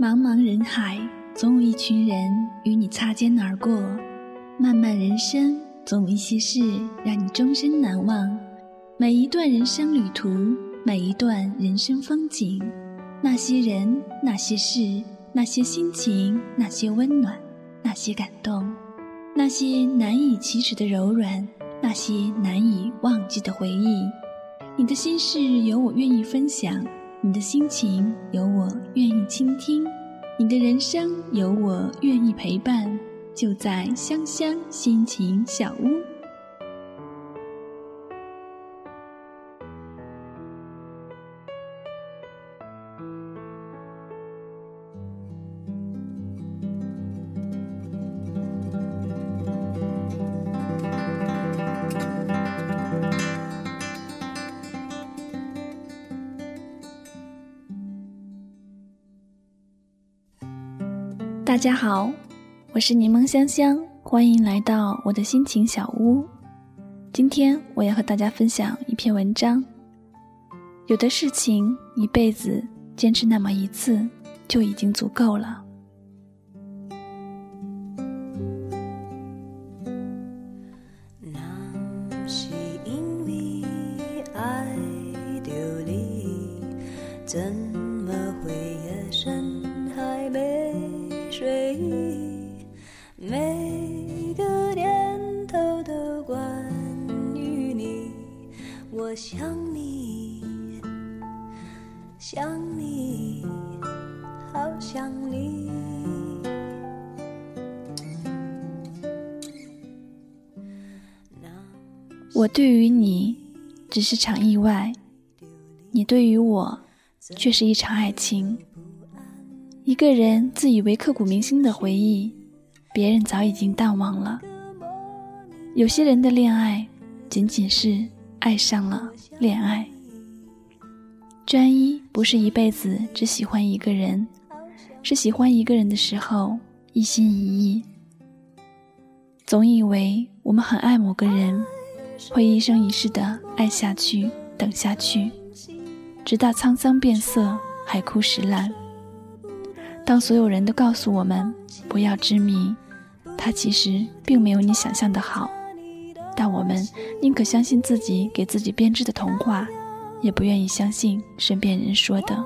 茫茫人海，总有一群人与你擦肩而过；漫漫人生，总有一些事让你终身难忘。每一段人生旅途，每一段人生风景，那些人，那些事，那些心情，那些温暖，那些感动，那些难以启齿的柔软，那些难以忘记的回忆。你的心事有我愿意分享。你的心情有我愿意倾听，你的人生有我愿意陪伴，就在香香心情小屋。大家好，我是柠檬香香，欢迎来到我的心情小屋。今天我要和大家分享一篇文章。有的事情一辈子坚持那么一次就已经足够了。我想你，想你，好想你。我对于你只是场意外，你对于我却是一场爱情。一个人自以为刻骨铭心的回忆，别人早已经淡忘了。有些人的恋爱，仅仅是爱上了恋爱。专一不是一辈子只喜欢一个人，是喜欢一个人的时候一心一意。总以为我们很爱某个人，会一生一世的爱下去，等下去，直到沧桑变色，海枯石烂。当所有人都告诉我们不要执迷，他其实并没有你想象的好，但我们宁可相信自己给自己编织的童话，也不愿意相信身边人说的。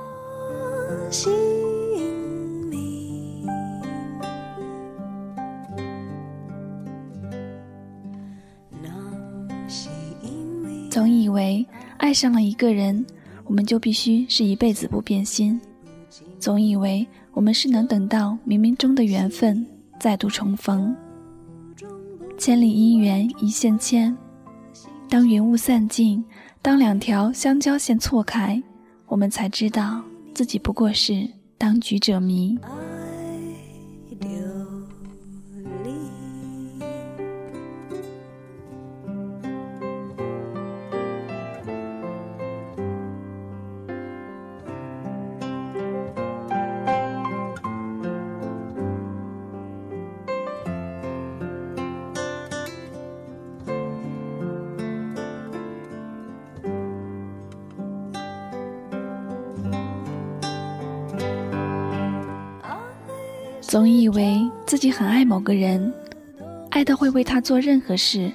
总以为爱上了一个人，我们就必须是一辈子不变心，总以为。我们是能等到冥冥中的缘分再度重逢，千里姻缘一线牵。当云雾散尽，当两条相交线错开，我们才知道自己不过是当局者迷。总以为自己很爱某个人，爱到会为他做任何事，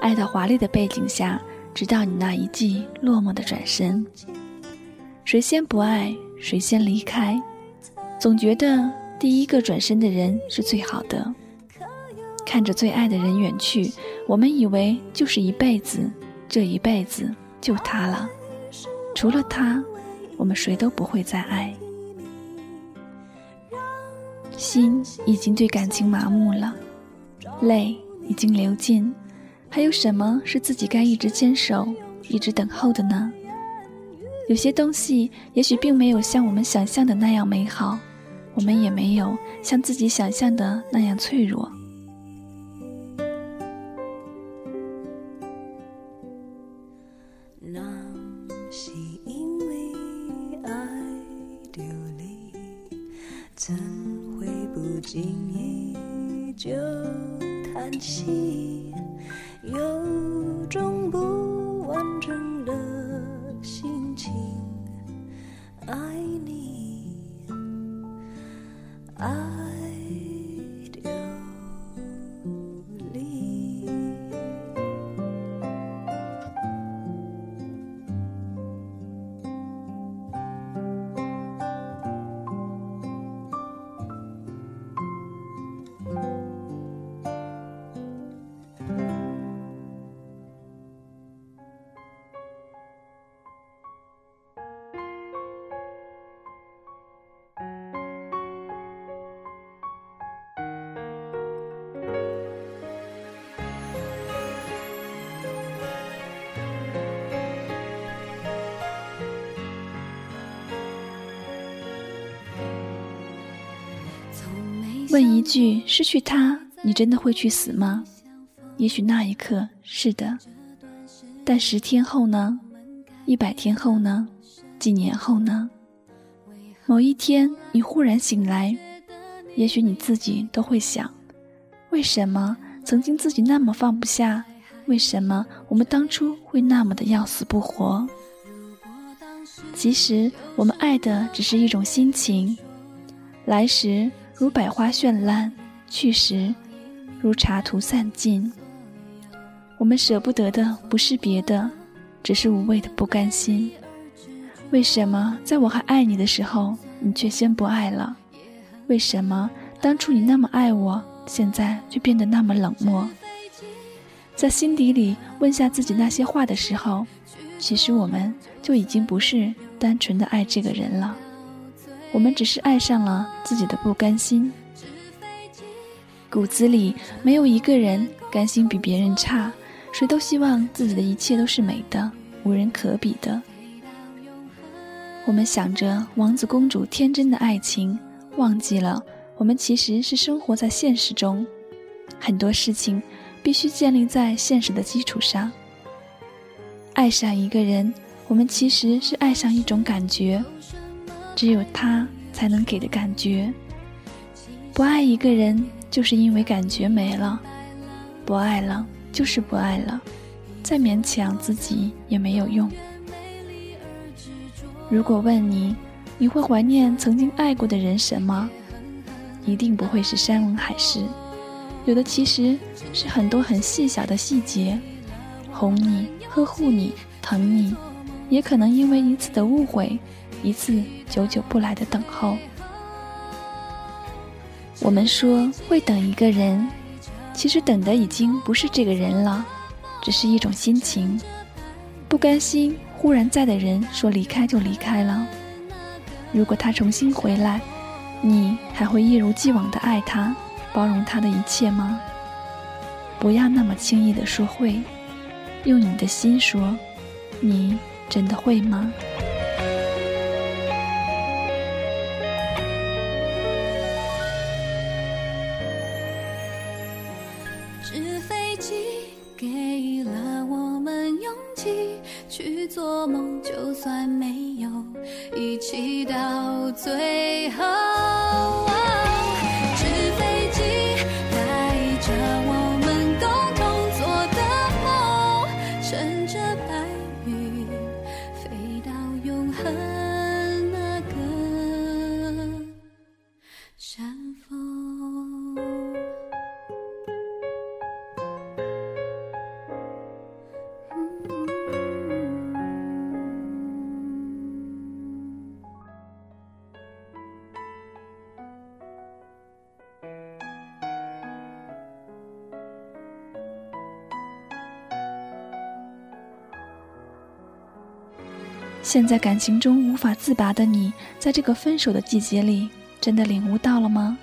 爱到华丽的背景下，直到你那一记落寞的转身。谁先不爱，谁先离开？总觉得第一个转身的人是最好的。看着最爱的人远去，我们以为就是一辈子，这一辈子就他了。除了他，我们谁都不会再爱。心已经对感情麻木了，泪已经流尽，还有什么是自己该一直坚守、一直等候的呢？有些东西也许并没有像我们想象的那样美好，我们也没有像自己想象的那样脆弱。就叹息，有种不问一句：失去他，你真的会去死吗？也许那一刻是的，但十天后呢？一百天后呢？几年后呢？某一天你忽然醒来，也许你自己都会想：为什么曾经自己那么放不下？为什么我们当初会那么的要死不活？其实我们爱的只是一种心情，来时。如百花绚烂，去时如茶图散尽。我们舍不得的不是别的，只是无谓的不甘心。为什么在我还爱你的时候，你却先不爱了？为什么当初你那么爱我，现在却变得那么冷漠？在心底里问下自己那些话的时候，其实我们就已经不是单纯的爱这个人了。我们只是爱上了自己的不甘心，骨子里没有一个人甘心比别人差，谁都希望自己的一切都是美的，无人可比的。我们想着王子公主天真的爱情，忘记了我们其实是生活在现实中，很多事情必须建立在现实的基础上。爱上一个人，我们其实是爱上一种感觉。只有他才能给的感觉。不爱一个人，就是因为感觉没了；不爱了，就是不爱了。再勉强自己也没有用。如果问你，你会怀念曾经爱过的人什么？一定不会是山盟海誓，有的其实是很多很细小的细节，哄你、呵护你、疼你，也可能因为一次的误会。一次久久不来的等候。我们说会等一个人，其实等的已经不是这个人了，只是一种心情。不甘心忽然在的人说离开就离开了。如果他重新回来，你还会一如既往的爱他，包容他的一切吗？不要那么轻易的说会，用你的心说，你真的会吗？祈祷最现在感情中无法自拔的你，在这个分手的季节里，真的领悟到了吗？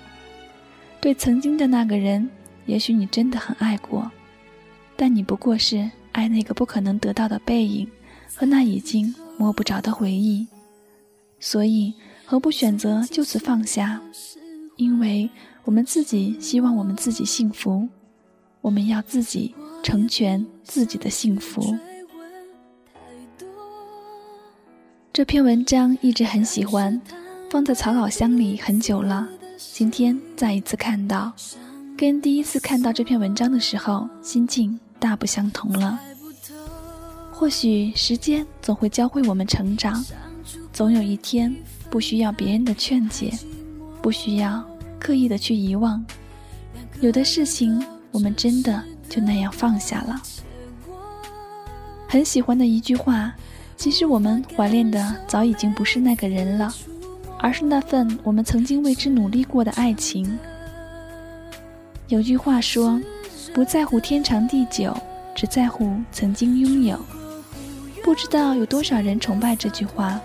对曾经的那个人，也许你真的很爱过，但你不过是爱那个不可能得到的背影和那已经摸不着的回忆。所以，何不选择就此放下？因为我们自己希望我们自己幸福，我们要自己成全自己的幸福。这篇文章一直很喜欢，放在草稿箱里很久了。今天再一次看到，跟第一次看到这篇文章的时候心境大不相同了。或许时间总会教会我们成长，总有一天不需要别人的劝解，不需要刻意的去遗忘，有的事情我们真的就那样放下了。很喜欢的一句话。其实我们怀念的早已经不是那个人了，而是那份我们曾经为之努力过的爱情。有句话说：“不在乎天长地久，只在乎曾经拥有。”不知道有多少人崇拜这句话，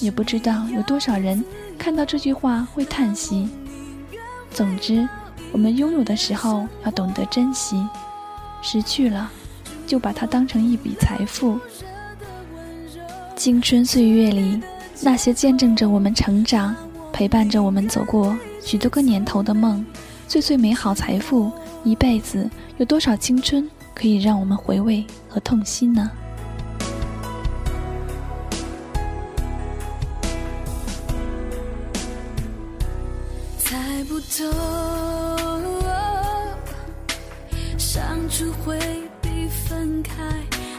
也不知道有多少人看到这句话会叹息。总之，我们拥有的时候要懂得珍惜，失去了，就把它当成一笔财富。青春岁月里，那些见证着我们成长、陪伴着我们走过许多个年头的梦，最最美好财富，一辈子有多少青春可以让我们回味和痛惜呢？猜不透，相处会比分开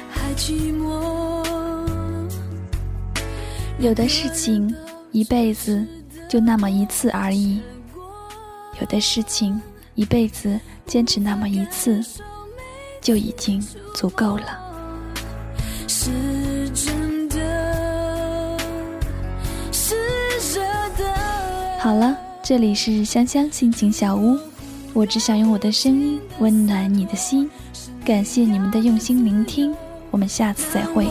还寂寞。有的事情一辈子就那么一次而已，有的事情一辈子坚持那么一次就已经足够了。是真的，是热的。好了，这里是香香心情小屋，我只想用我的声音温暖你的心，感谢你们的用心聆听，我们下次再会。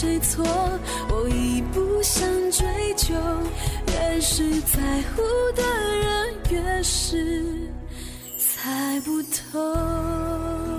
谁错？我已不想追究。越是在乎的人，越是猜不透。